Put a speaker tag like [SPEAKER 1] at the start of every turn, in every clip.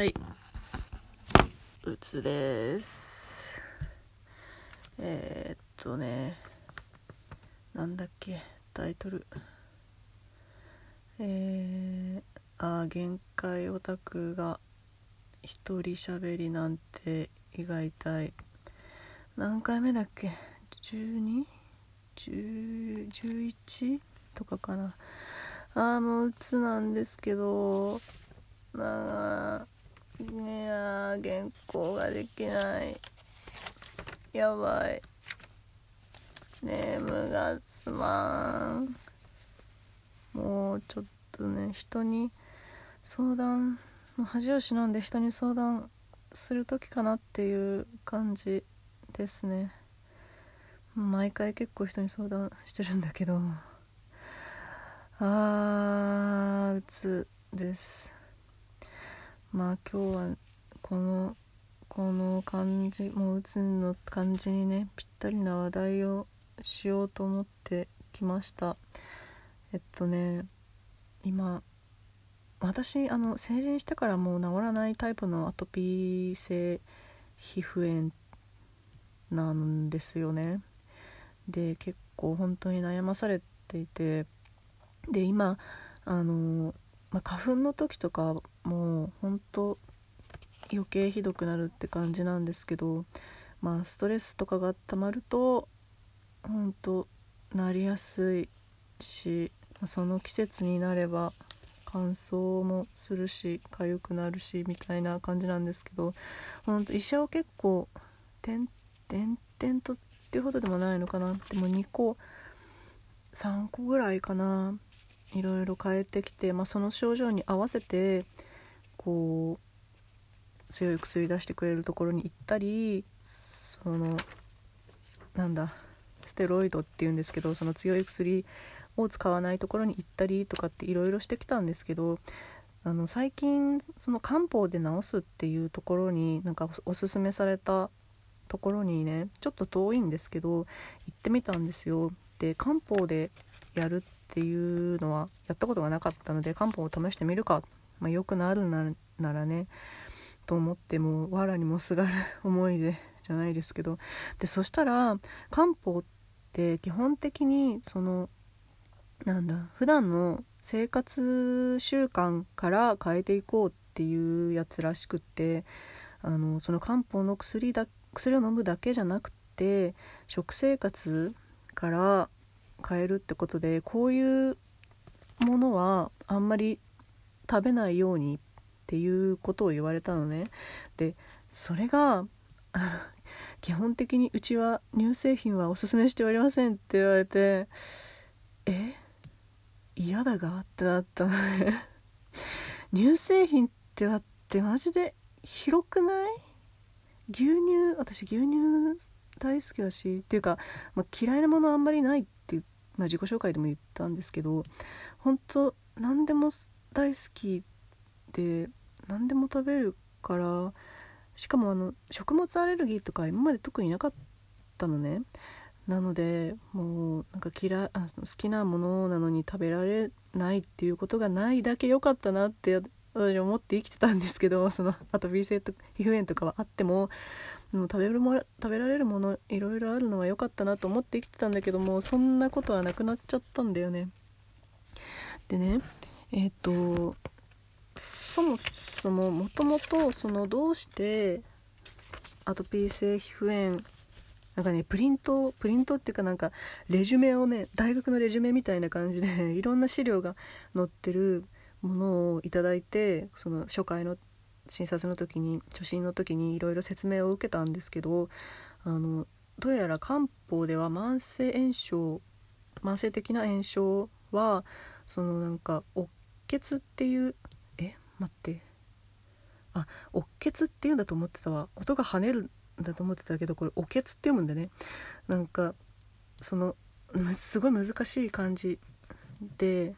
[SPEAKER 1] はい。うつです。えー、っとね、なんだっけ、タイトル。えー、あ限界オタクが一人喋りなんて胃が痛い。何回目だっけ ?12?11 とかかな。ああ、もううつなんですけど、なあいや原稿ができない。やばい。ネームがすまん。もうちょっとね人に相談恥を忍んで人に相談する時かなっていう感じですね。毎回結構人に相談してるんだけど。あーうつです。まあ今日はこのこの感じもううつの感じにねぴったりな話題をしようと思ってきました。えっとね今私あの成人してからもう治らないタイプのアトピー性皮膚炎なんですよね。で結構本当に悩まされていて。で今あのまあ、花粉の時とかもうほんと余計ひどくなるって感じなんですけどまあストレスとかがたまるとほんとなりやすいしまあその季節になれば乾燥もするし痒くなるしみたいな感じなんですけどほんと医者を結構点々とっていうほどでもないのかな。でも2個3個ぐらいかな。いろいろ変えてきて、まあ、その症状に合わせてこう強い薬出してくれるところに行ったりそのなんだステロイドっていうんですけどその強い薬を使わないところに行ったりとかっていろいろしてきたんですけどあの最近その漢方で治すっていうところになんかおすすめされたところにねちょっと遠いんですけど行ってみたんですよ。で漢方でやるっていうのはやったことがなかったので漢方を試してみるか、まあ、よくなるならねと思ってもう藁にもすがる思いでじゃないですけどでそしたら漢方って基本的にそのなんだ普段の生活習慣から変えていこうっていうやつらしくってあのその漢方の薬だ薬を飲むだけじゃなくて食生活から変えるってことでこういうものはあんまり食べないようにっていうことを言われたのね。でそれが 基本的にうちは乳製品はおすすめしておりませんって言われてえ嫌だがってなったのね。乳製品ってあってマジで広くない？牛乳私牛乳大好きだしっていうか、まあ、嫌いなものあんまりないっていうまあ、自己紹介でも言ったんですけど本当何でも大好きで何でも食べるからしかもあの食物アレルギーとか今まで特になかったのね。なのでもうなんか嫌あ好きなものなのに食べられないっていうことがないだけ良かったなって私思って生きてたんですけどそのあと B 性と皮膚炎とかはあってもも食べるも食べられるものいろいろあるのは良かったなと思って生きてたんだけどもそんなことはなくなっちゃったんだよね。でねえっ、とそもそももともとそのどうしてアトピー性皮膚炎なんかねプリントプリントっていうかなんかレジュメをね大学のレジュメみたいな感じでいろんな資料が載ってるものをいただいてその初回の診察の時に初診の時にいろいろ説明を受けたんですけどあのどうやら漢方では慢性炎症慢性的な炎症はそのなんかおっ血っていうえ？待って。あおっ血っていうんだと思ってたわ。音が跳ねるんだと思ってたけどこれお血って読むんだね。なんかそのすごい難しい漢字で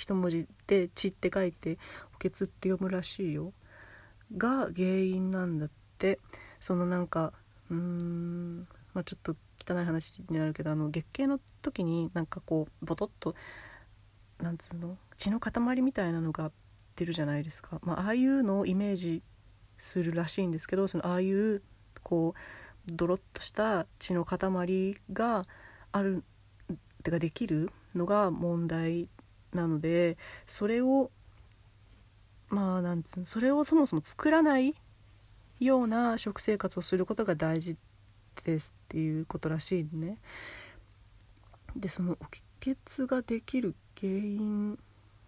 [SPEAKER 1] 一文字で「血」って書いて「補欠」って読むらしいよ。が原因なんだって。そのなんかうーんまあちょっと汚い話になるけどあの月経の時になんかこうボトッとなんつうの？血の塊みたいなのがってるじゃないですか、まあ、ああいうのをイメージするらしいんですけどそのああいうこうドロッとした血の塊があるてかできるのが問題なのでそれをまあなんつうのそれをそもそも作らないような食生活をすることが大事ですっていうことらしいね。でそのお血ができる原因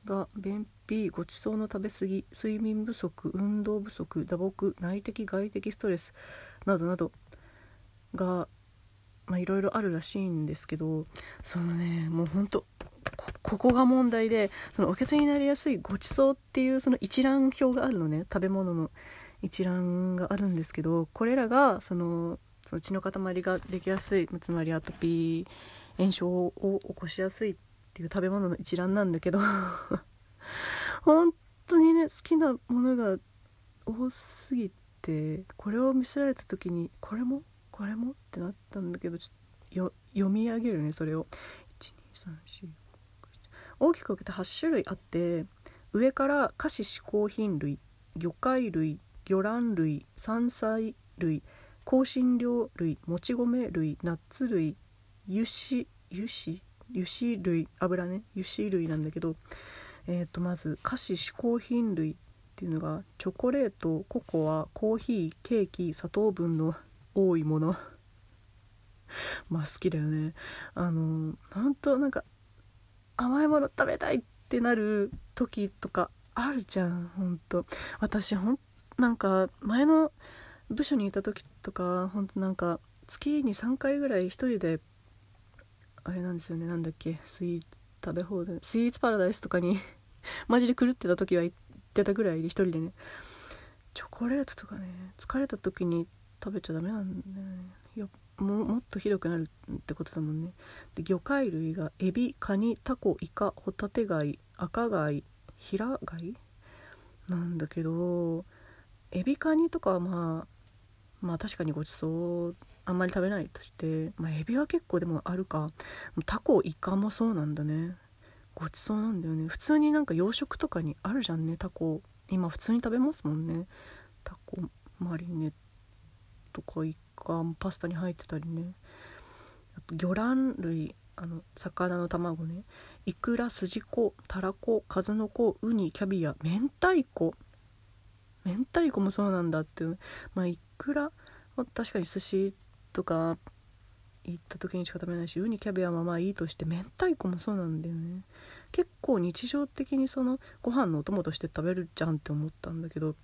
[SPEAKER 1] が便秘ごちそうの食べ過ぎ睡眠不足運動不足打撲内的外的ストレスなどなどがいろいろあるらしいんですけどそのねもうほんとここが問題でそのおけつになりやすいごちそうっていうその一覧表があるのね食べ物の。一覧があるんですけどこれらがそのその血の塊ができやすいつまりアトピー炎症を起こしやすいっていう食べ物の一覧なんだけど 本当にね好きなものが多すぎてこれを見せられた時にこれも？これも？ってなったんだけどちょっと読み上げるねそれを。1234大きく分けて8種類あって上から菓子嗜好品類魚介類魚卵類山菜類香辛料類もち米類ナッツ類油脂油脂？油脂類油ね。油脂類なんだけど、えー、とまず菓子嗜好品類っていうのがチョコレートココアコーヒーケーキ砂糖分の 多いもの。まあ好きだよね。あの本当なんか甘いもの食べたいってなる時とかあるじゃんほんと。私ほんなんか前の部署にいた時とかほんとなんか月に3回ぐらい一人であれなんですよねなんだっけスイーツ食べ放題スイーツパラダイスとかにマジで狂ってた時は行ってたぐらいで一人でね。チョコレートとかね疲れた時に食べちゃダメなんだよね。いやももっとひどくなるってことだもんね。で魚介類がエビカニタコイカホタテ貝赤貝平貝？なんだけどエビカニとかはまあまあ確かにごちそうあんまり食べないとして、まあ、エビは結構でもあるか。タコイカもそうなんだね。ごちそうなんだよね。普通になんか洋食とかにあるじゃんねタコ。今普通に食べますもんね。タコマリネとかイカ。パスタに入ってたりね。あと魚卵類あの魚の卵ね。イクラスジコタラコ数の子ウニキャビア明太子。明太子もそうなんだって。まあいくら確かに寿司とか行った時にしか食べないしウニキャビアはまあいいとして明太子もそうなんだよね。結構日常的にそのご飯のお供として食べるじゃんって思ったんだけど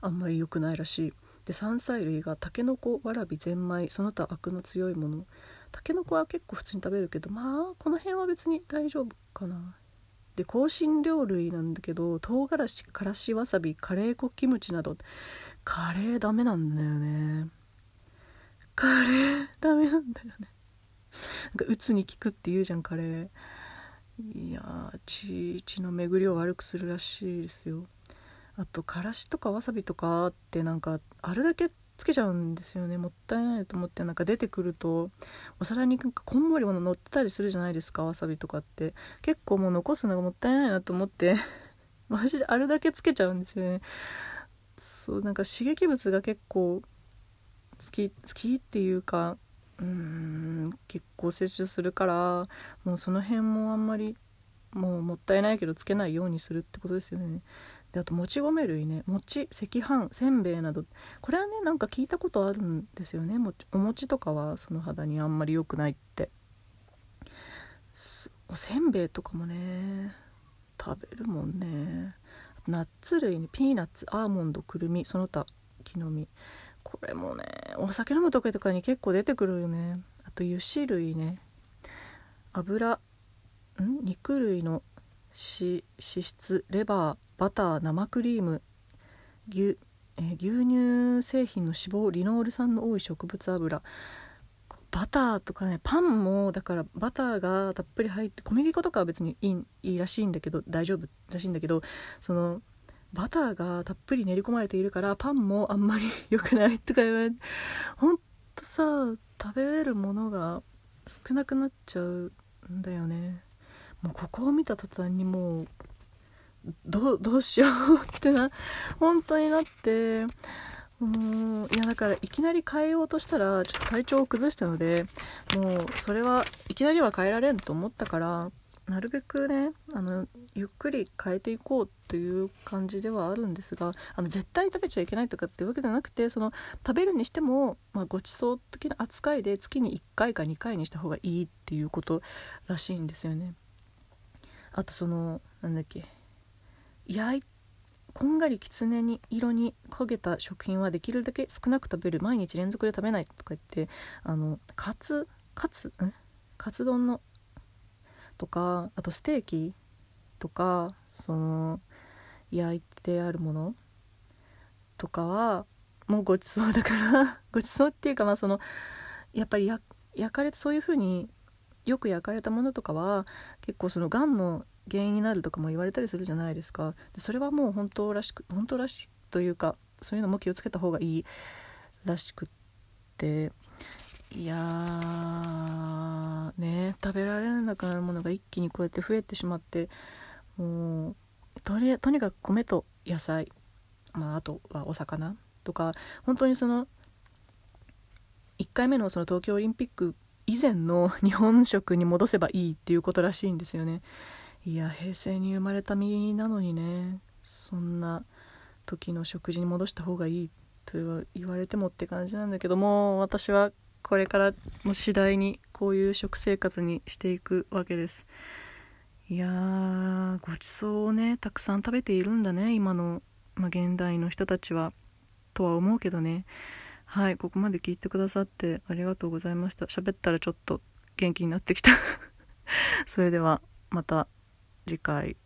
[SPEAKER 1] あんまり良くないらしい。で山菜類がたけのこわらびゼンマイその他アクの強いもの。たけのこは結構普通に食べるけどまあこの辺は別に大丈夫かな。で香辛料類なんだけど唐辛子からしわさびカレー粉キムチなどカレーダメなんだよね。カレーダメなんだよね。なんか鬱に効くって言うじゃんカレー。いや血血の巡りを悪くするらしいですよ。あとからしとかわさびとかってなんかあるだけつけちゃうんですよね。もったいないと思ってなんか出てくるとお皿になんかこんもりもの乗ってたりするじゃないですか。わさびとかって。結構もう残すのがもったいないなと思って。マジであるだけつけちゃうんですよね。そうなんか刺激物が結構好き好きっていうかうん結構摂取するからもうその辺もあんまりもうもったいないけどつけないようにするってことですよね。であともち米類ね。餅赤飯せんべいなど。これはねなんか聞いたことあるんですよね。もお餅とかはその肌にあんまり良くないって。おせんべいとかもね食べるもんね。ナッツ類にピーナッツアーモンドくるみその他木の実。これもねお酒飲む時とかに結構出てくるよね。あと油脂類ね。油ん？肉類の脂質レバー。バター生クリーム牛,、え、牛乳製品の脂肪リノール酸の多い植物油。バターとかねパンもだからバターがたっぷり入って小麦粉とかは別にいいいいらしいんだけど大丈夫らしいんだけどそのバターがたっぷり練り込まれているからパンもあんまり良くないとか言われてほんとさ食べれるものが少なくなっちゃうんだよね。もうここを見た途端にもうどうどうしようってな本当になってうんいやだからいきなり変えようとしたらちょっと体調を崩したのでもうそれはいきなりは変えられんと思ったからなるべくねあのゆっくり変えていこうという感じではあるんですがあの絶対食べちゃいけないとかっていうわけじゃなくてその食べるにしても、まあ、ごちそう的な扱いで月に1回か2回にした方がいいっていうことらしいんですよね。あとそのなんだっけ焼いこんがりきつねに色に焦げた食品はできるだけ少なく食べる。毎日連続で食べないとか言ってあのカツカツん？カツ丼のとかあとステーキとかその焼いてあるものとかはもうごちそうだから ごちそうっていうかまあそのやっぱり焼かれてそういう風によく焼かれたものとかは結構そのがんの原因になるとかも言われたりするじゃないですか。でそれはもう本当らしく本当らしいというかそういうのも気をつけた方がいいらしくって。いやね食べられなくなるものが一気にこうやって増えてしまってもうとりとにかく米と野菜、まあ、あとはお魚とか本当にその1回目のその東京オリンピック以前の日本食に戻せばいいっていうことらしいんですよね。いや平成に生まれた身なのにね。そんな時の食事に戻した方がいいと言われてもって感じなんだけども私はこれからも次第にこういう食生活にしていくわけです。いやーごちそうをねたくさん食べているんだね今の、ま、現代の人たちは。とは思うけどね。はいここまで聞いてくださってありがとうございました。喋ったらちょっと元気になってきた。それではまた。次回。